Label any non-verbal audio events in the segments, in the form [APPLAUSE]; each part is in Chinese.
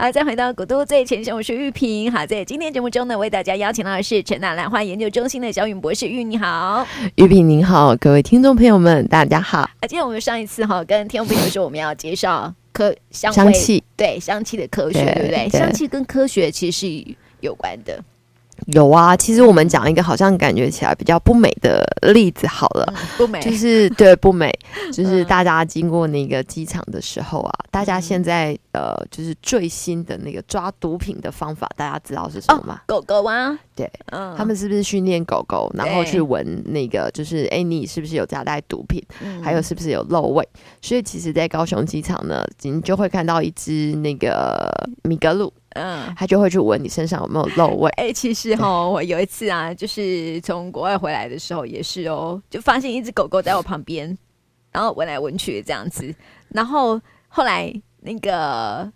好，再回到古都最前线，我是玉萍。好，在今天节目中呢，为大家邀请到的是陈大兰花研究中心的小允博士。玉你好，玉萍您好，各位听众朋友们，大家好。啊，今天我们上一次哈跟听众朋友说，我们要介绍科香香气，对香气的科学，对，对不对？对香气跟科学其实是有关的。有啊，其实我们讲一个好像感觉起来比较不美的例子好了，嗯、不美。就是对不美，就是大家经过那个机场的时候啊，嗯、大家现在呃就是最新的那个抓毒品的方法，大家知道是什么吗？哦、狗狗啊，对，嗯，他们是不是训练狗狗，然后去闻那个就是哎你是不是有夹带毒品，嗯、还有是不是有漏味？所以其实，在高雄机场呢，你就会看到一只那个米格鲁。嗯，他就会去闻你身上有没有漏味。[LAUGHS] 哎、欸，其实哈，我有一次啊，就是从国外回来的时候也是哦，就发现一只狗狗在我旁边，然后闻来闻去的这样子。然后后来那个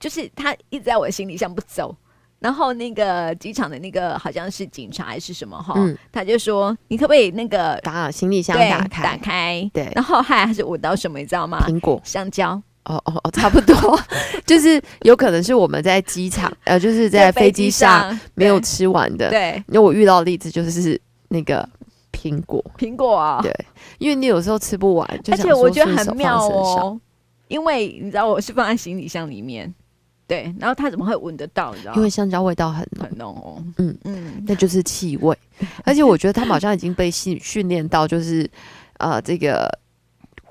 就是他一直在我的行李箱不走，然后那个机场的那个好像是警察还是什么哈，嗯、他就说你可不可以那个把行李箱打开？打开。对。然后后来还是闻到什么，你知道吗？苹果、香蕉。哦哦哦，差不多，[LAUGHS] 就是有可能是我们在机场，呃，就是在飞机上没有吃完的。对，因为我遇到的例子就是那个苹果，苹果啊，对，因为你有时候吃不完，而且我觉得很妙哦，因为你知道我是放在行李箱里面，对，然后它怎么会闻得到？你知道？因为香蕉味道很很浓哦，嗯嗯，那就是气味，[LAUGHS] 而且我觉得他们好像已经被训训练到，就是呃这个。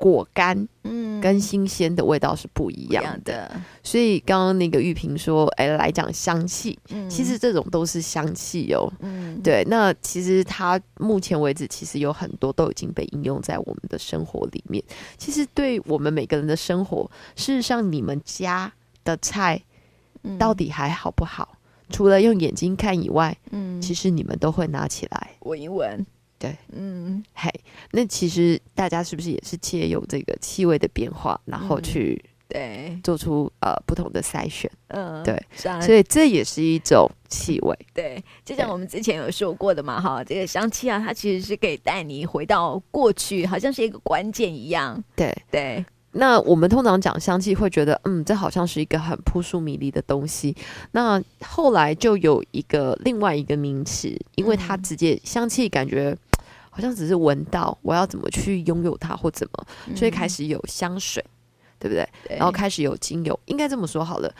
果干，嗯，跟新鲜的味道是不一样的，所以刚刚那个玉萍说，哎，来讲香气，嗯、其实这种都是香气哦，嗯，对，那其实它目前为止，其实有很多都已经被应用在我们的生活里面。其实对我们每个人的生活，事实上，你们家的菜到底还好不好？嗯、除了用眼睛看以外，嗯，其实你们都会拿起来。闻一闻。对，嗯，嘿，那其实大家是不是也是借由这个气味的变化，然后去对做出呃不同的筛选？嗯，对，所以这也是一种气味。[LAUGHS] 对，就像我们之前有说过的嘛，哈，这个香气啊，它其实是可以带你回到过去，好像是一个关键一样。对对。对那我们通常讲香气，会觉得嗯，这好像是一个很扑朔迷离的东西。那后来就有一个另外一个名词，因为它直接香气感觉。好像只是闻到，我要怎么去拥有它或怎么，所以开始有香水，嗯、对不对？对，然后开始有精油，应该这么说好了。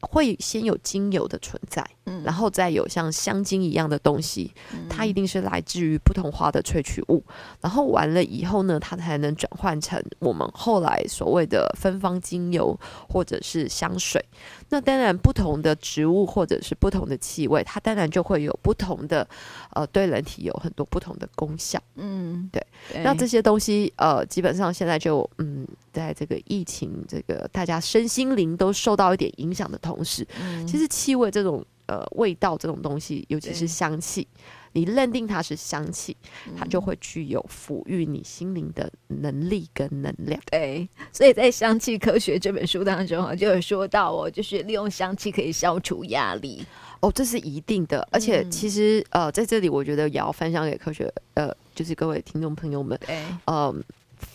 会先有精油的存在，嗯，然后再有像香精一样的东西，嗯、它一定是来自于不同花的萃取物，然后完了以后呢，它才能转换成我们后来所谓的芬芳精油或者是香水。那当然，不同的植物或者是不同的气味，它当然就会有不同的呃，对人体有很多不同的功效。嗯，对。对，那这些东西呃，基本上现在就嗯。在这个疫情，这个大家身心灵都受到一点影响的同时，嗯、其实气味这种呃味道这种东西，尤其是香气，你认定它是香气，它就会具有抚育你心灵的能力跟能量。对，所以在《香气科学》这本书当中啊就有说到哦，就是利用香气可以消除压力。哦，这是一定的。而且其实呃，在这里我觉得也要分享给科学呃，就是各位听众朋友们，嗯。呃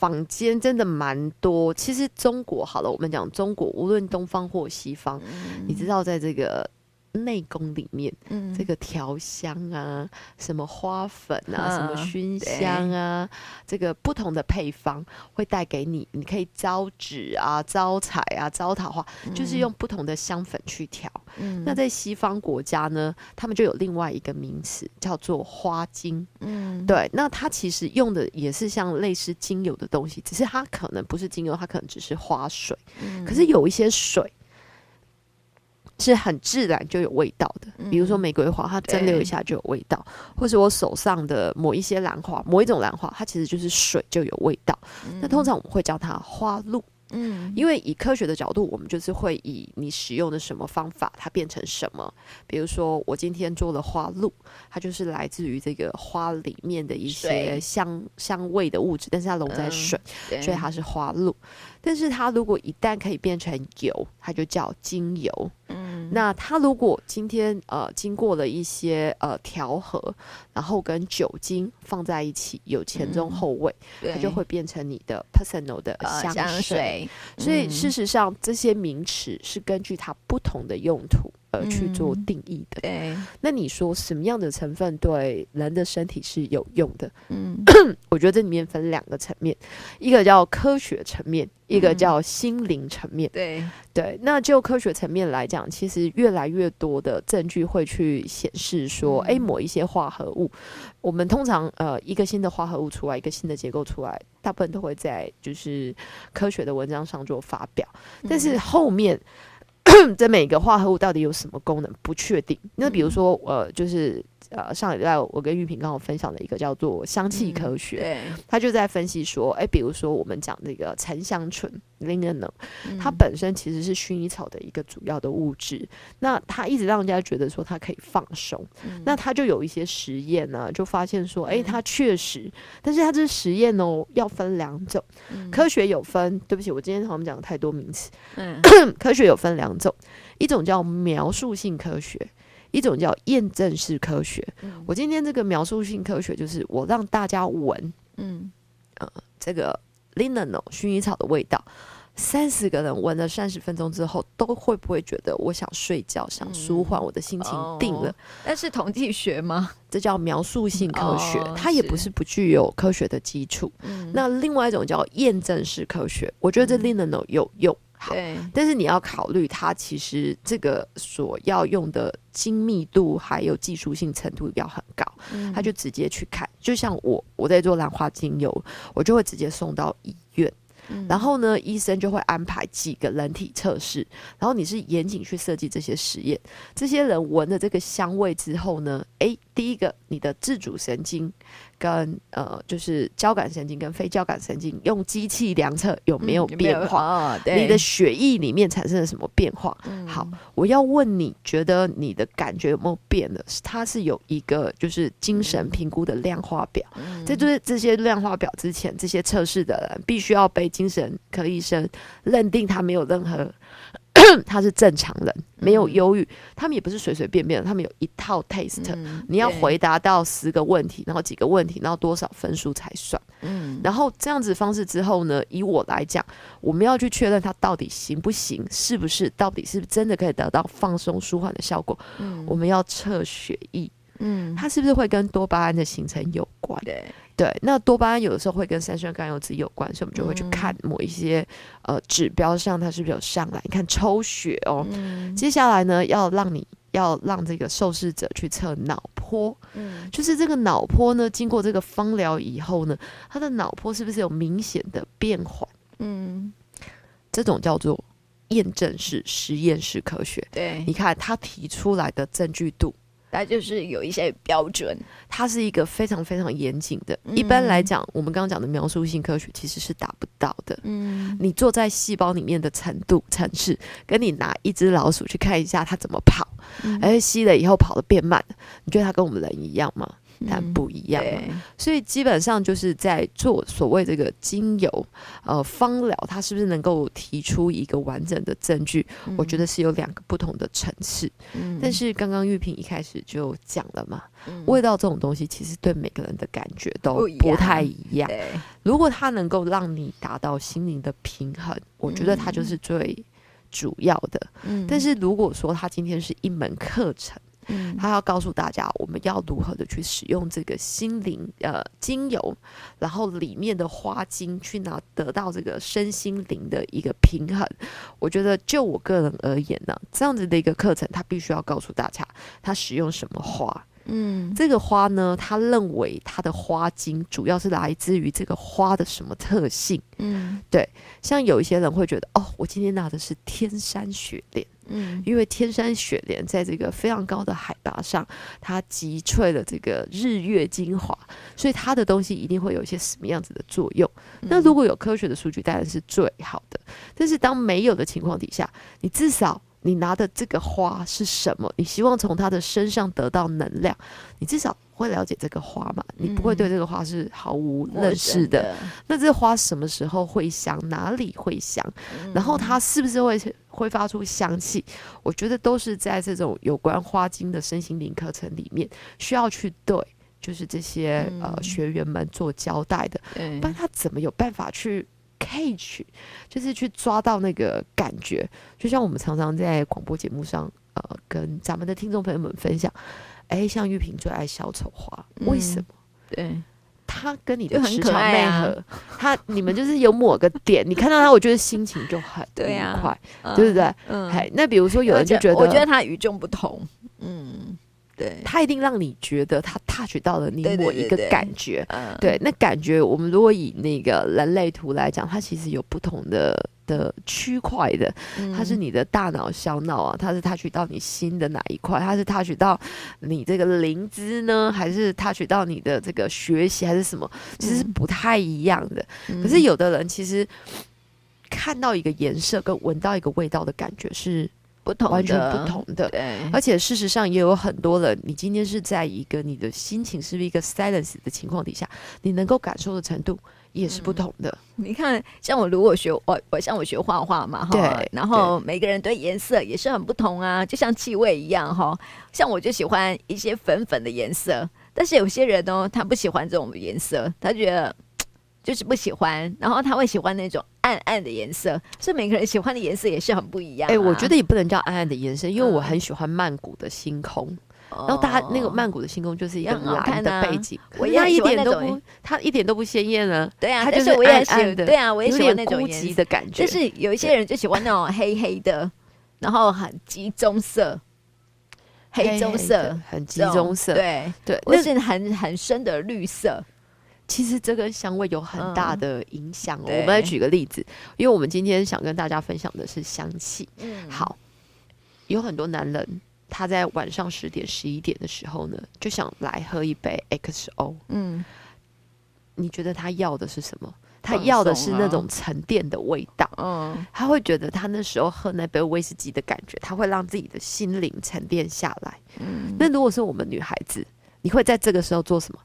坊间真的蛮多，其实中国好了，我们讲中国，无论东方或西方，嗯、你知道，在这个内功里面，嗯、这个调香啊，什么花粉啊，啊什么熏香啊，这个不同的配方会带给你，你可以招纸啊、招财啊、招桃花，嗯、就是用不同的香粉去调。嗯、那在西方国家呢，他们就有另外一个名词叫做花精。嗯，对，那它其实用的也是像类似精油的东西，只是它可能不是精油，它可能只是花水。嗯、可是有一些水是很自然就有味道的，比如说玫瑰花，它蒸馏一下就有味道；或是我手上的某一些兰花，某一种兰花，它其实就是水就有味道。嗯、那通常我们会叫它花露。嗯，因为以科学的角度，我们就是会以你使用的什么方法，它变成什么。比如说，我今天做了花露，它就是来自于这个花里面的一些香香味的物质，但是它溶在水，嗯、所以它是花露。但是它如果一旦可以变成油，它就叫精油。嗯，那它如果今天呃经过了一些呃调和，然后跟酒精放在一起，有前中后味，嗯、它就会变成你的 personal 的香水。呃、香水所以事实上，这些名词是根据它不同的用途。呃，去做定义的。对，那你说什么样的成分对人的身体是有用的？嗯，[COUGHS] 我觉得这里面分两个层面，一个叫科学层面，一个叫心灵层面。对对，那就科学层面来讲，其实越来越多的证据会去显示说，哎，某一些化合物，我们通常呃一个新的化合物出来，一个新的结构出来，大部分都会在就是科学的文章上做发表，但是后面。[COUGHS] 这每个化合物到底有什么功能不确定？那比如说，呃，就是呃，上礼拜我跟玉萍刚好分享的一个叫做香气科学，嗯、他就在分析说，哎，比如说我们讲这个沉香醇 linalool 它本身其实是薰衣草的一个主要的物质，那它一直让人家觉得说它可以放松，嗯、那他就有一些实验呢，就发现说，哎，它确实，但是它这实验哦要分两种，嗯、科学有分，对不起，我今天好像讲了太多名词，嗯，[COUGHS] 科学有分两种。一种叫描述性科学，一种叫验证式科学。嗯、我今天这个描述性科学就是我让大家闻，嗯，呃，这个 linalool 薰衣草的味道，三十个人闻了三十分钟之后，都会不会觉得我想睡觉，想舒缓我的心情定了？那、嗯哦、是统计学吗？[LAUGHS] 这叫描述性科学，哦、它也不是不具有科学的基础。嗯、那另外一种叫验证式科学，我觉得这 linenol 有用。对，但是你要考虑，它其实这个所要用的精密度还有技术性程度要很高，他就直接去看。就像我我在做兰花精油，我就会直接送到医院，然后呢，医生就会安排几个人体测试，然后你是严谨去设计这些实验。这些人闻了这个香味之后呢，诶，第一个你的自主神经。跟呃，就是交感神经跟非交感神经用机器量测有没有变化？嗯、你的血液里面产生了什么变化？嗯、好，我要问你觉得你的感觉有没有变了？它是有一个就是精神评估的量化表，嗯、就是这些量化表之前，这些测试的人必须要被精神科医生认定他没有任何。[CLEARS THROAT] 他是正常人，没有忧郁。他们也不是随随便便的，他们有一套 test，嗯，你要回答到十个问题，然后几个问题，然后多少分数才算。嗯，然后这样子方式之后呢，以我来讲，我们要去确认他到底行不行，是不是到底是不是真的可以得到放松舒缓的效果。嗯，我们要测血液，嗯，它是不是会跟多巴胺的形成有关？对。对，那多巴胺有的时候会跟三酸甘油酯有关，所以我们就会去看某一些呃指标上它是不是有上来。你看抽血哦，嗯、接下来呢要让你要让这个受试者去测脑波，嗯，就是这个脑波呢经过这个芳疗以后呢，他的脑波是不是有明显的变化？嗯，这种叫做验证式实验室科学。对，你看他提出来的证据度。它就是有一些标准，它是一个非常非常严谨的。嗯、一般来讲，我们刚刚讲的描述性科学其实是达不到的。嗯，你坐在细胞里面的程度、层次，跟你拿一只老鼠去看一下它怎么跑，嗯、而吸了以后跑得变慢，你觉得它跟我们人一样吗？但不一样，嗯、所以基本上就是在做所谓这个精油呃芳疗，它是不是能够提出一个完整的证据？嗯、我觉得是有两个不同的层次。嗯、但是刚刚玉萍一开始就讲了嘛，嗯、味道这种东西其实对每个人的感觉都不太一样。如果它能够让你达到心灵的平衡，我觉得它就是最主要的。嗯、但是如果说它今天是一门课程，嗯，他要告诉大家，我们要如何的去使用这个心灵呃精油，然后里面的花精去拿得到这个身心灵的一个平衡。我觉得就我个人而言呢，这样子的一个课程，他必须要告诉大家，他使用什么花。嗯，这个花呢，他认为它的花精主要是来自于这个花的什么特性？嗯，对，像有一些人会觉得，哦，我今天拿的是天山雪莲。嗯，因为天山雪莲在这个非常高的海拔上，它集萃了这个日月精华，所以它的东西一定会有一些什么样子的作用。嗯、那如果有科学的数据，当然是最好的。但是当没有的情况底下，你至少你拿的这个花是什么？你希望从它的身上得到能量，你至少会了解这个花嘛？你不会对这个花是毫无认识的。的那这花什么时候会香？哪里会香？然后它是不是会挥发出香气？我觉得都是在这种有关花精的身心灵课程里面需要去对，就是这些呃学员们做交代的。不然他怎么有办法去？可以去，就是去抓到那个感觉，就像我们常常在广播节目上，呃，跟咱们的听众朋友们分享，哎、欸，像玉萍最爱小丑花，嗯、为什么？对，他跟你的时常配合，他你们就是有某个点，你看到他，我觉得心情就很愉快，对不对？嗯，嘿，那比如说有人就觉得，我觉得他与众不同，嗯。对，他一定让你觉得他 touch 到了你某一个感觉，对，那感觉我们如果以那个人类图来讲，它其实有不同的的区块的，它是你的大脑、小脑啊，它是 touch 到你心的哪一块？它是 touch 到你这个灵芝呢，还是 touch 到你的这个学习，还是什么？其实是不太一样的。可是有的人其实看到一个颜色跟闻到一个味道的感觉是。不同完全不同的，对，而且事实上也有很多人，你今天是在一个你的心情是不是一个 silence 的情况底下，你能够感受的程度也是不同的。嗯、你看，像我如果学我我像我学画画嘛，哈，对，然后每个人对颜色也是很不同啊，就像气味一样哈。像我就喜欢一些粉粉的颜色，但是有些人呢，他不喜欢这种颜色，他觉得。就是不喜欢，然后他会喜欢那种暗暗的颜色，所以每个人喜欢的颜色也是很不一样、啊。哎、欸，我觉得也不能叫暗暗的颜色，因为我很喜欢曼谷的星空。嗯、然后大家那个曼谷的星空就是一个蓝的背景，我它一点都不，它一点都不鲜艳啊。对啊，它就是暗暗的。对啊，我也喜欢那种孤寂的感觉。就是有一些人就喜欢那种黑黑的，然后很集中色，黑棕色很集中色。对对，或是很很深的绿色。其实这跟香味有很大的影响哦。嗯、我们来举个例子，因为我们今天想跟大家分享的是香气。嗯，好，有很多男人他在晚上十点、十一点的时候呢，就想来喝一杯 XO。嗯，你觉得他要的是什么？他要的是那种沉淀的味道。嗯，他会觉得他那时候喝那杯威士忌的感觉，他会让自己的心灵沉淀下来。嗯，那如果是我们女孩子，你会在这个时候做什么？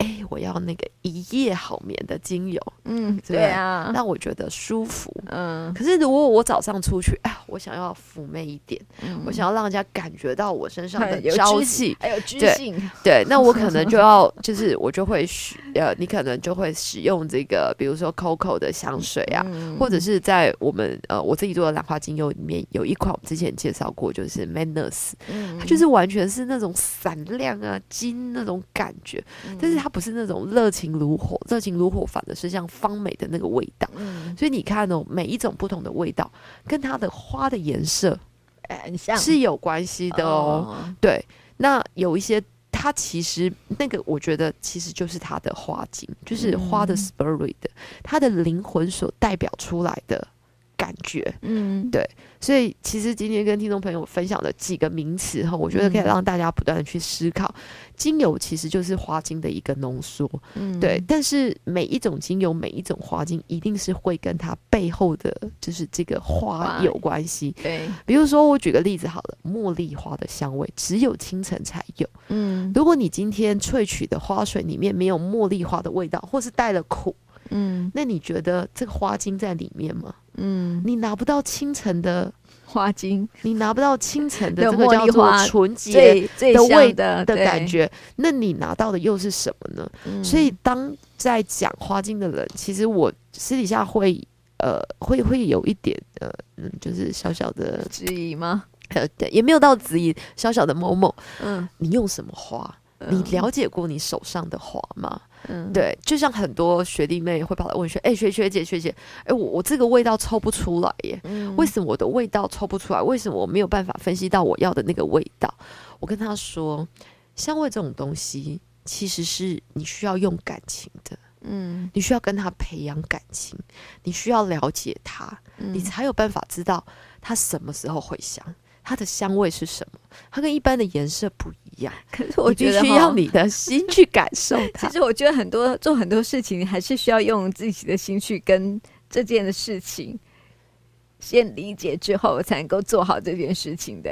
哎、欸，我要那个一夜好眠的精油，嗯，对，对？啊，让我觉得舒服，嗯。可是如果我早上出去，哎，我想要妩媚一点，嗯，我想要让人家感觉到我身上的 [LAUGHS] 朝气，还有知性，对，[LAUGHS] 对，那我可能就要，就是我就会使，呃，你可能就会使用这个，比如说 Coco 的香水啊，嗯，或者是在我们呃我自己做的兰花精油里面有一款，我之前介绍过，就是 Madness，嗯，它就是完全是那种闪亮啊金那种感觉，嗯，但是它。不是那种热情如火，热情如火，反的是像芳美的那个味道。嗯，所以你看哦，每一种不同的味道，跟它的花的颜色，很像是有关系的哦。哦对，那有一些，它其实那个，我觉得其实就是它的花精，就是花的 spirit，它的灵魂所代表出来的。感觉，嗯，对，所以其实今天跟听众朋友分享的几个名词哈，我觉得可以让大家不断的去思考，精油其实就是花精的一个浓缩，嗯，对，但是每一种精油，每一种花精，一定是会跟它背后的就是这个花有关系，对，比如说我举个例子好了，茉莉花的香味只有清晨才有，嗯，如果你今天萃取的花水里面没有茉莉花的味道，或是带了苦。嗯，那你觉得这个花精在里面吗？嗯，你拿不到清晨的花精，你拿不到清晨的这个叫做纯洁的味的的感觉，那你拿到的又是什么呢？嗯，所以当在讲花精的人，其实我私底下会呃会会有一点呃嗯，就是小小的质疑吗？呃，对，也没有到质疑，小小的某某，嗯，你用什么花？你了解过你手上的花吗？嗯，对，就像很多学弟妹会跑来问学，哎、欸，学学姐学姐，哎、欸，我我这个味道抽不出来耶，嗯，为什么我的味道抽不出来？为什么我没有办法分析到我要的那个味道？我跟他说，香味这种东西其实是你需要用感情的，嗯，你需要跟他培养感情，你需要了解他，嗯，你才有办法知道他什么时候会香。它的香味是什么？它跟一般的颜色不一样。[LAUGHS] 可是我觉得需要你的心去感受 [LAUGHS] 它。其实我觉得很多做很多事情，还是需要用自己的心去跟这件的事情。先理解之后，才能够做好这件事情的。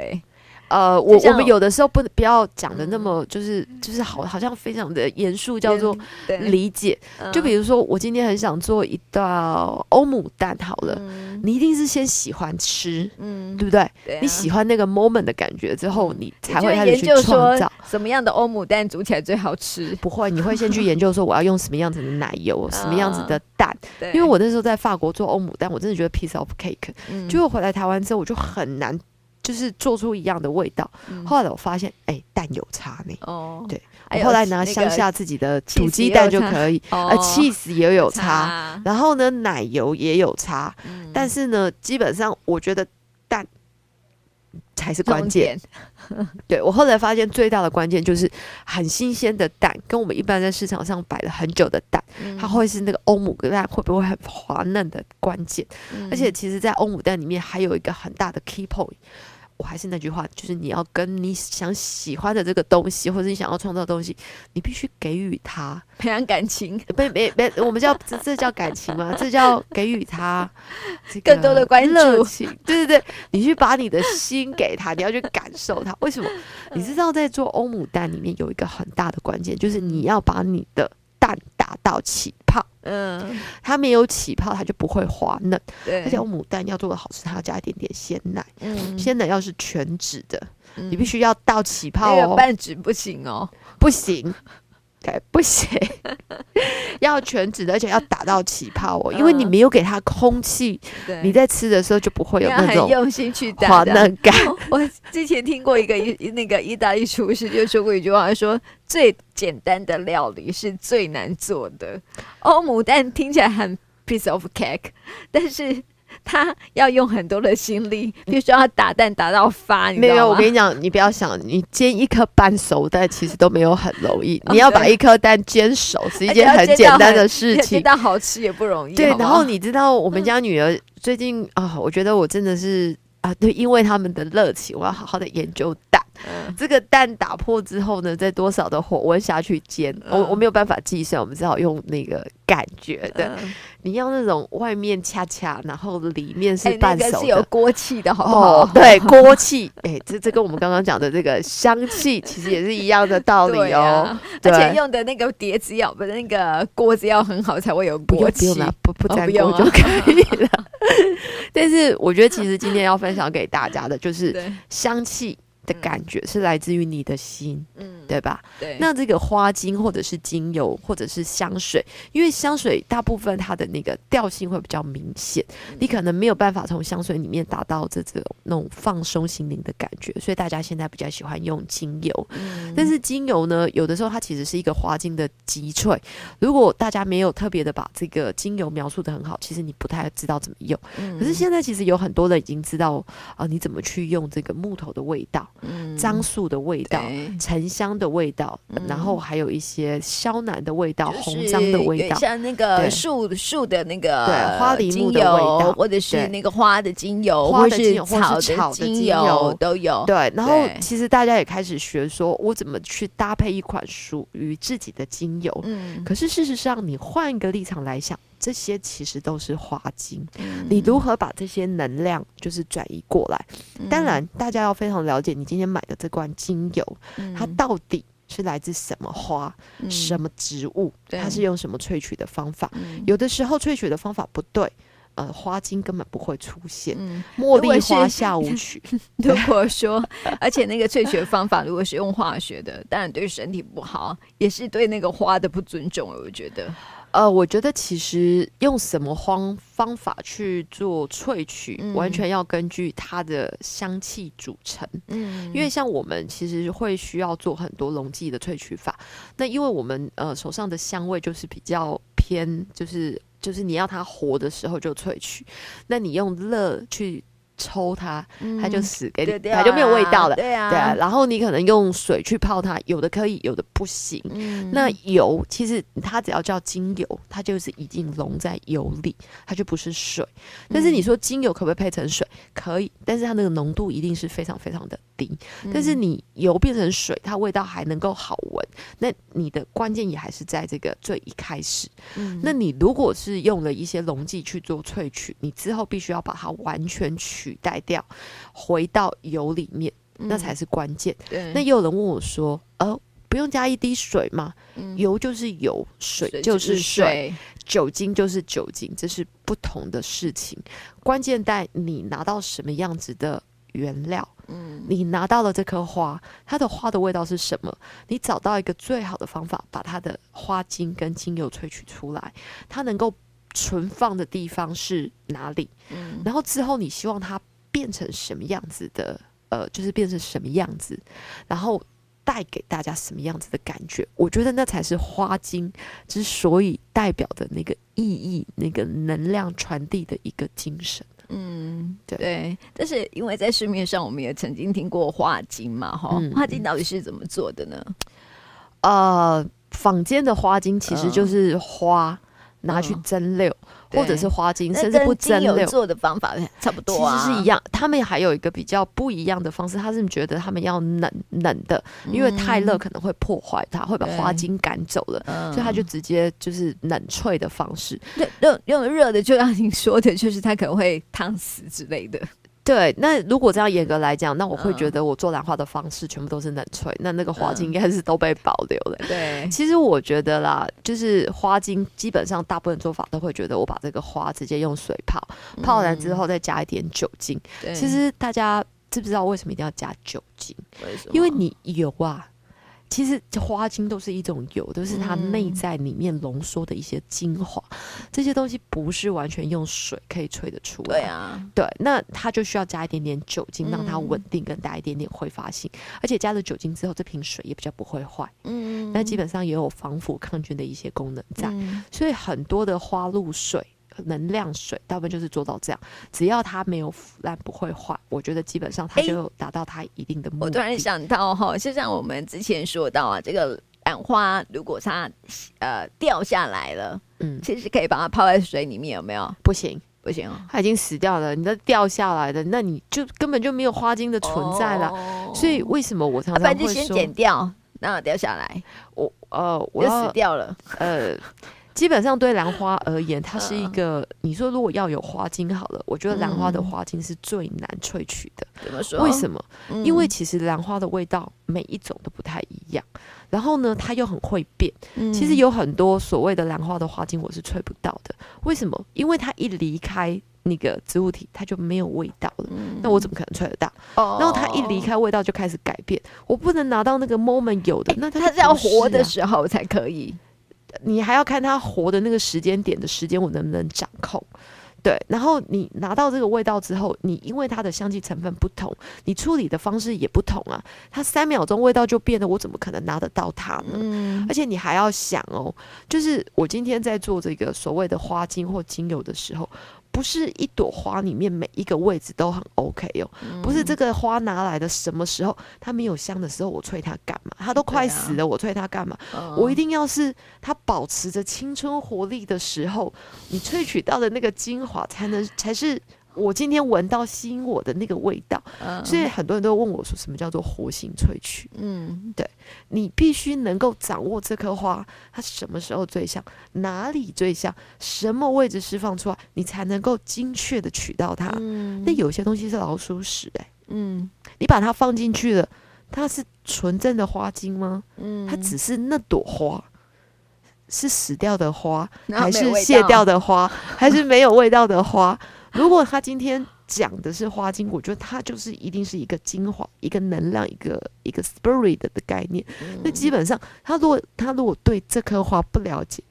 呃，我我们有的时候不不要讲的那么就是就是好，好像非常的严肃，叫做理解。就比如说，我今天很想做一道欧姆蛋，好了，你一定是先喜欢吃，嗯，对不对？你喜欢那个 moment 的感觉之后，你才会开始去创造。什么样的欧姆蛋煮起来最好吃。不会，你会先去研究说我要用什么样子的奶油，[LAUGHS] 什么样子的蛋。因为我那时候在法国做欧姆蛋，我真的觉得 piece of cake，结果回来台湾之后，我就很难。就是做出一样的味道。嗯、后来我发现，哎、欸，蛋有差呢。哦，对。我后来拿乡下自己的土鸡蛋就可以，呃，cheese 也有差。然后呢，奶油也有差。嗯、但是呢，基本上我觉得蛋才是关键。[LAUGHS] 对，我后来发现最大的关键就是很新鲜的蛋，跟我们一般在市场上摆了很久的蛋，嗯、它会是那个欧姆蛋会不会很滑嫩的关键。嗯、而且，其实，在欧姆蛋里面还有一个很大的 key point。我还是那句话，就是你要跟你想喜欢的这个东西，或者你想要创造的东西，你必须给予他培养感情。不，没，没，我们叫这这叫感情吗？这叫给予他更多的关注。对对对，你去把你的心给他，你要去感受他。为什么？你知道在做欧姆蛋里面有一个很大的关键，就是你要把你的蛋打到起泡。嗯，它没有起泡，它就不会滑嫩。对，而且我牡丹要做的好吃，它要加一点点鲜奶。嗯，鲜奶要是全脂的，嗯、你必须要到起泡哦，半脂不行哦，不行。对，不行，[LAUGHS] 要全脂的，而且要打到起泡哦，因为你没有给它空气，你在吃的时候就不会有那种用心去滑嫩感。我之前听过一个意那个意大利厨师就说过一句话，说最简单的料理是最难做的。欧姆蛋听起来很 piece of cake，但是。[LAUGHS] 他要用很多的心力，比如说要打蛋打到发，你没有？我跟你讲，你不要想，你煎一颗半熟蛋其实都没有很容易。[LAUGHS] 你要把一颗蛋煎熟是一件很简单的事情，但好吃也不容易。对，然后你知道我们家女儿最近啊，我觉得我真的是啊，对，因为他们的热情，我要好好的研究蛋。这个蛋打破之后呢，在多少的火温下去煎？我我没有办法计算，我们只好用那个感觉的。你要那种外面恰恰，然后里面是半熟的，欸那个、是有锅气的，好不好？哦、对，锅气。[LAUGHS] 哎、欸，这这跟我们刚刚讲的这个香气，[LAUGHS] 其实也是一样的道理哦。而且用的那个碟子要不是那个锅子要很好，才会有锅气。不不沾锅就可以了。哦、[LAUGHS] 但是我觉得，其实今天要分享给大家的就是香气。的感觉是来自于你的心，嗯，对吧？对。那这个花精或者是精油或者是香水，因为香水大部分它的那个调性会比较明显，嗯、你可能没有办法从香水里面达到这种那种放松心灵的感觉，所以大家现在比较喜欢用精油。嗯。但是精油呢，有的时候它其实是一个花精的集萃。如果大家没有特别的把这个精油描述的很好，其实你不太知道怎么用。嗯。可是现在其实有很多人已经知道啊、呃，你怎么去用这个木头的味道。樟树的味道，沉香的味道，然后还有一些萧楠的味道，红樟的味道，像那个树树的那个对花梨木的味道，或者是那个花的精油，或是草的精油都有。对，然后其实大家也开始学说，我怎么去搭配一款属于自己的精油。嗯，可是事实上，你换一个立场来想。这些其实都是花精，嗯、你如何把这些能量就是转移过来？嗯、当然，大家要非常了解你今天买的这罐精油，嗯、它到底是来自什么花、嗯、什么植物，它是用什么萃取的方法？嗯、有的时候萃取的方法不对，呃，花精根本不会出现。嗯、茉莉花下午曲。[LAUGHS] 如果说，而且那个萃取的方法如果是用化学的，当然对身体不好，也是对那个花的不尊重。我觉得。呃，我觉得其实用什么方方法去做萃取，嗯、完全要根据它的香气组成。嗯，因为像我们其实会需要做很多溶剂的萃取法。那因为我们呃手上的香味就是比较偏，就是就是你要它活的时候就萃取。那你用热去抽它，它就死给你，它就没有味道了。对啊，对啊。然后你可能用水去泡它，有的可以，有的不行。那油其实它只要叫精油，它就是已经溶在油里，它就不是水。但是你说精油可不可以配成水？可以，但是它那个浓度一定是非常非常的低。但是你油变成水，它味道还能够好闻。那你的关键也还是在这个最一开始。那你如果是用了一些溶剂去做萃取，你之后必须要把它完全取代掉，回到油里面，那才是关键。嗯、那也有人问我说：“呃，不用加一滴水吗？嗯、油就是油，水就是水，水酒精就是酒精，这是不同的事情。关键在你拿到什么样子的原料。嗯，你拿到了这颗花，它的花的味道是什么？你找到一个最好的方法，把它的花精跟精油萃取出来，它能够。”存放的地方是哪里？嗯，然后之后你希望它变成什么样子的？呃，就是变成什么样子，然后带给大家什么样子的感觉？我觉得那才是花精之所以代表的那个意义，那个能量传递的一个精神。嗯，对。对，但是因为在市面上我们也曾经听过花精嘛，哈、嗯，花精到底是怎么做的呢？呃，坊间的花精其实就是花。嗯拿去蒸馏，或者是花精，甚至不蒸馏做的方法 [LAUGHS] 差不多啊，其实是一样。他们还有一个比较不一样的方式，他是觉得他们要冷冷的，因为太热可能会破坏它，会把花精赶走了，所以他就直接就是冷萃的方式。用用热的，就像你说的，就是它可能会烫死之类的。对，那如果这样严格来讲，那我会觉得我做兰花的方式全部都是冷萃，那那个花精应该是都被保留了。对，其实我觉得啦，就是花精基本上大部分做法都会觉得我把这个花直接用水泡，泡完之后再加一点酒精。对，其实大家知不知道为什么一定要加酒精？为什么？因为你油啊。其实花精都是一种油，都是它内在里面浓缩的一些精华，嗯、这些东西不是完全用水可以萃得出来。对啊，对，那它就需要加一点点酒精，让它稳定，跟带一点点挥发性。嗯、而且加了酒精之后，这瓶水也比较不会坏。嗯，那基本上也有防腐抗菌的一些功能在，嗯、所以很多的花露水。能量水大部分就是做到这样，只要它没有腐烂不会坏，我觉得基本上它就达到它一定的目的。我突然想到哈，就像我们之前说到啊，这个兰花如果它呃掉下来了，嗯，其实可以把它泡在水里面，有没有？不行，不行哦，它已经死掉了。你都掉下来的，那你就根本就没有花精的存在了。哦、所以为什么我常常会说，啊、先剪掉，然后掉下来，我呃，我死掉了，呃。基本上对兰花而言，它是一个。你说如果要有花精好了，我觉得兰花的花精是最难萃取的。怎么说？为什么？因为其实兰花的味道每一种都不太一样。然后呢，它又很会变。其实有很多所谓的兰花的花精，我是萃不到的。为什么？因为它一离开那个植物体，它就没有味道了。那我怎么可能萃得到？然后它一离开味道就开始改变，我不能拿到那个 moment 有的。那它是要活的时候才可以。你还要看它活的那个时间点的时间，我能不能掌控？对，然后你拿到这个味道之后，你因为它的香气成分不同，你处理的方式也不同啊。它三秒钟味道就变了，我怎么可能拿得到它呢？嗯，而且你还要想哦，就是我今天在做这个所谓的花精或精油的时候。不是一朵花里面每一个位置都很 OK 哦，嗯、不是这个花拿来的什么时候它没有香的时候，我催它干嘛？它都快死了，啊、我催它干嘛？嗯、我一定要是它保持着青春活力的时候，你萃取到的那个精华才能才是。我今天闻到吸引我的那个味道，嗯、所以很多人都问我说：“什么叫做活性萃取？”嗯，对，你必须能够掌握这颗花，它什么时候最像，哪里最像，什么位置释放出来，你才能够精确的取到它。嗯，那有些东西是老鼠屎哎、欸，嗯，你把它放进去了，它是纯正的花精吗？嗯，它只是那朵花是死掉的花，还是谢掉的花，还是没有味道的花？如果他今天讲的是花精，我觉得它就是一定是一个精华、一个能量、一个一个 spirit 的概念。嗯、那基本上，他如果他如果对这棵花不了解，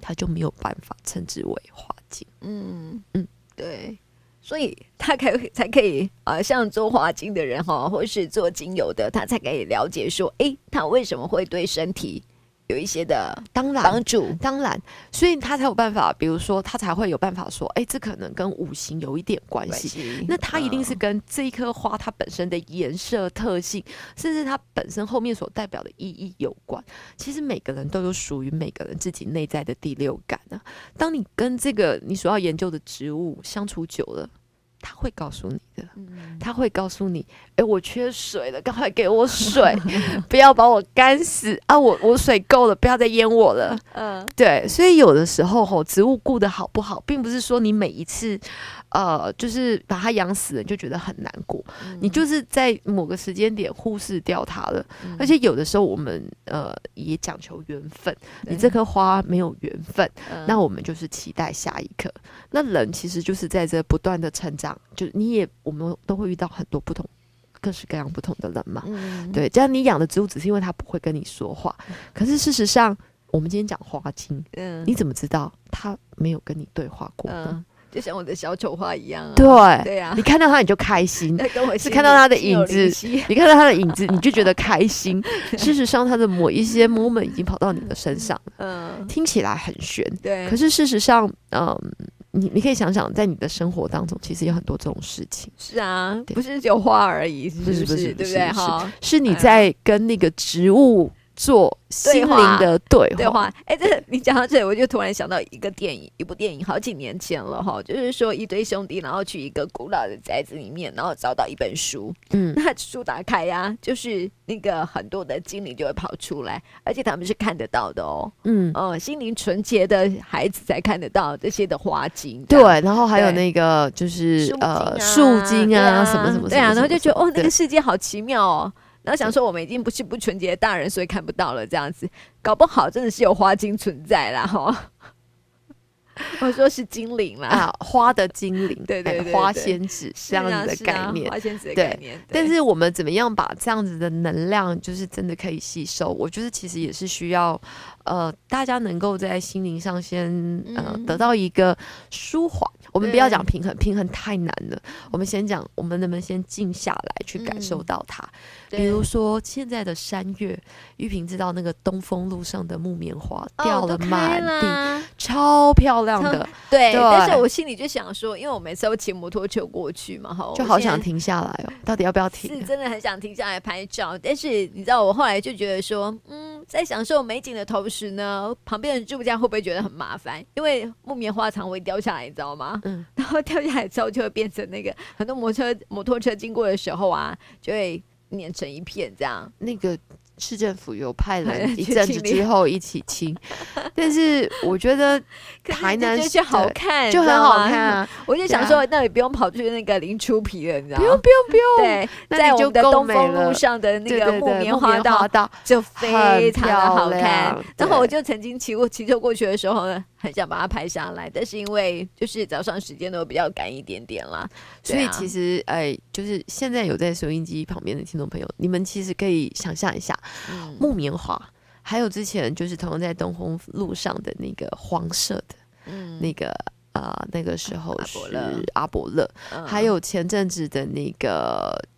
他就没有办法称之为花精。嗯嗯，对，所以他才才可以啊、呃，像做花精的人哈，或是做精油的，他才可以了解说，哎，他为什么会对身体有一些的当然帮助，当然，所以他才有办法，比如说他才会有办法说，哎，这可能跟五行有一点关系。那他一定是跟这一棵花它本身的颜色特性，甚至它本身后面所代表的意义有关。其实每个人都有属于每个人自己内在的第六感啊。当你跟这个你所要研究的植物相处久了。他会告诉你的，他会告诉你，哎，我缺水了，赶快给我水，[LAUGHS] 不要把我干死啊！我我水够了，不要再淹我了。嗯，对，所以有的时候吼，植物顾得好不好，并不是说你每一次。呃，就是把它养死了，就觉得很难过。嗯、你就是在某个时间点忽视掉它了，嗯、而且有的时候我们呃也讲求缘分。你这棵花没有缘分，嗯、那我们就是期待下一棵。那人其实就是在这不断的成长，就你也我们都会遇到很多不同、各式各样不同的人嘛。嗯、对，这样你养的植物只是因为它不会跟你说话，[LAUGHS] 可是事实上，我们今天讲花精，嗯，你怎么知道它没有跟你对话过呢？嗯就像我的小丑花一样啊！对对啊，你看到它你就开心，[LAUGHS] 是看到它的影子，你看到它的影子你就觉得开心。[LAUGHS] 事实上，它的某一些 moment 已经跑到你的身上，嗯，听起来很悬，对。可是事实上，嗯，你你可以想想，在你的生活当中，其实有很多这种事情。是啊，不是只有花而已，是不是？对不对？哈，是你在跟那个植物。做心灵的对话，哎，这你讲到这里，我就突然想到一个电影，一部电影，好几年前了哈，就是说一对兄弟，然后去一个古老的宅子里面，然后找到一本书，嗯，那书打开呀、啊，就是那个很多的精灵就会跑出来，而且他们是看得到的哦，嗯，哦、呃，心灵纯洁的孩子才看得到这些的花精，对，然后还有那个就是呃树精啊，什么什么，对啊，然后就觉得哦，那个世界好奇妙哦。然后想说，我们已经不是不纯洁的大人，所以看不到了。这样子，搞不好真的是有花精存在啦。哈。[LAUGHS] 我说是精灵啦，啊，花的精灵，[LAUGHS] 对对对，花仙子这样子的概念，花仙子的概念。但是我们怎么样把这样子的能量，就是真的可以吸收？我觉得其实也是需要，呃，大家能够在心灵上先呃得到一个舒缓。我们不要讲平衡，平衡太难了。我们先讲，我们能不能先静下来去感受到它？比如说现在的三月，玉萍知道那个东风路上的木棉花掉了满地，超漂亮的。[LAUGHS] 对，但是我心里就想说，因为我每次都骑摩托车过去嘛，哈，就好想停下来哦。到底要不要停？是真的很想停下来拍照，但是你知道，我后来就觉得说，嗯，在享受美景的同时呢，旁边的住家会不会觉得很麻烦？因为木棉花常会掉下来，你知道吗？嗯，然后掉下来之后就会变成那个很多摩托车摩托车经过的时候啊，就会碾成一片这样。那个。市政府有派人一阵子之后一起清，[LAUGHS] 但是我觉得 [LAUGHS] 台南就好看，就很好看啊！[LAUGHS] 我就想说，那也不用跑去那个林出皮了，你知道吗？不用不用不用。对，在我们的东风路上的那个木棉花道就非常的好看。然后我就曾经骑过骑车过去的时候呢，很想把它拍下来，但是因为就是早上时间都比较赶一点点啦，所以其实哎，就是现在有在收音机旁边的听众朋友，你们其实可以想象一下。嗯、木棉花，还有之前就是同样在东风路上的那个黄色的，嗯，那个啊、呃，那个时候是阿伯乐，嗯、还有前阵子的那个呃。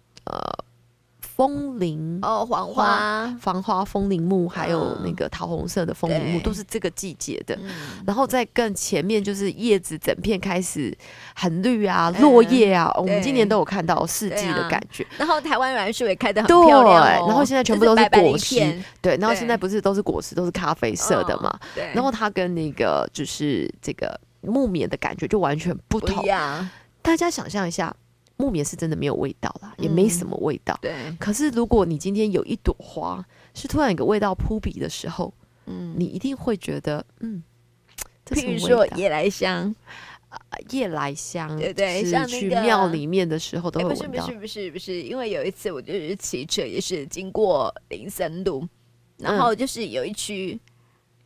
风铃哦，黄花、黄花、风铃木，还有那个桃红色的风铃木，都是这个季节的。然后再更前面，就是叶子整片开始很绿啊，落叶啊，我们今年都有看到四季的感觉。然后台湾栾树也开得很漂亮，然后现在全部都是果实，对，然后现在不是都是果实，都是咖啡色的嘛？对。然后它跟那个就是这个木棉的感觉就完全不同。大家想象一下。木棉是真的没有味道啦，也没什么味道。对。可是如果你今天有一朵花，是突然有个味道扑鼻的时候，嗯，你一定会觉得，嗯，譬如说夜来香，夜来香，对对，像去庙里面的时候都会闻到。不是不是不是不是，因为有一次我就是骑车，也是经过林森路，然后就是有一区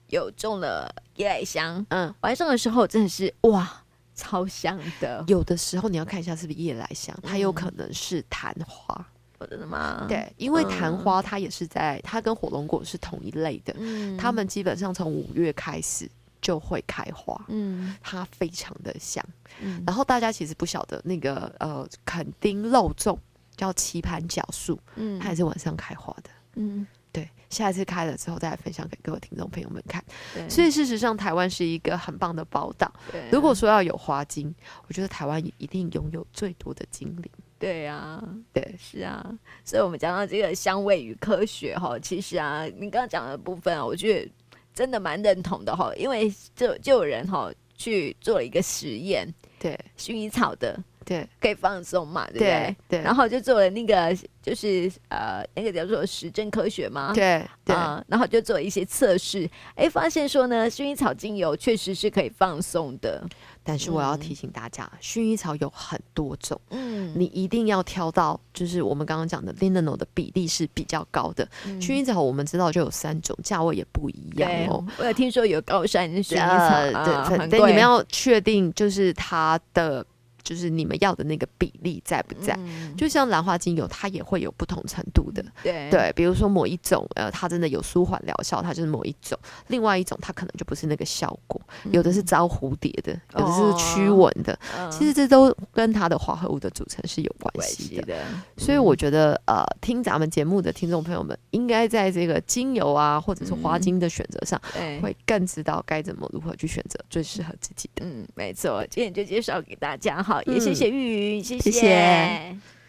有种了夜来香，嗯，晚上的时候真的是哇。超香的，有的时候你要看一下是不是夜来香，它有可能是昙花。真的吗？对，因为昙花它也是在，它跟火龙果是同一类的，嗯，它们基本上从五月开始就会开花，嗯，它非常的香，嗯，然后大家其实不晓得那个呃垦丁肉粽叫棋盘角树，嗯，它也是晚上开花的，嗯。对，下一次开了之后再来分享给各位听众朋友们看。所以事实上，台湾是一个很棒的宝岛。如果说要有花精，我觉得台湾也一定拥有最多的精灵。对啊，对，是啊。所以我们讲到这个香味与科学哈，其实啊，你刚刚讲的部分啊，我觉得真的蛮认同的哈，因为就就有人哈去做了一个实验，对，薰衣草的。对，可以放松嘛，对不对？对，对，然后就做了那个，就是呃，那个叫做实证科学嘛。对，对、呃，然后就做了一些测试，哎，发现说呢，薰衣草精油确实是可以放松的。但是我要提醒大家，嗯、薰衣草有很多种，嗯，你一定要挑到，就是我们刚刚讲的 linalool 的比例是比较高的。嗯、薰衣草我们知道就有三种，价位也不一样哦。我有听说有高山薰衣草，呃、对，对，对，你们要确定就是它的。就是你们要的那个比例在不在？嗯、就像兰花精油，它也会有不同程度的。对对，比如说某一种，呃，它真的有舒缓疗效，它就是某一种；另外一种，它可能就不是那个效果。嗯、有的是招蝴蝶的，有的是驱蚊的。哦、其实这都跟它的化合物的组成是有关系的。的所以我觉得，呃，听咱们节目的听众朋友们，应该在这个精油啊，或者是花精的选择上，嗯、会更知道该怎么如何去选择最适合自己的。嗯，没错，今天就介绍给大家哈。好，也谢谢玉云。谢谢。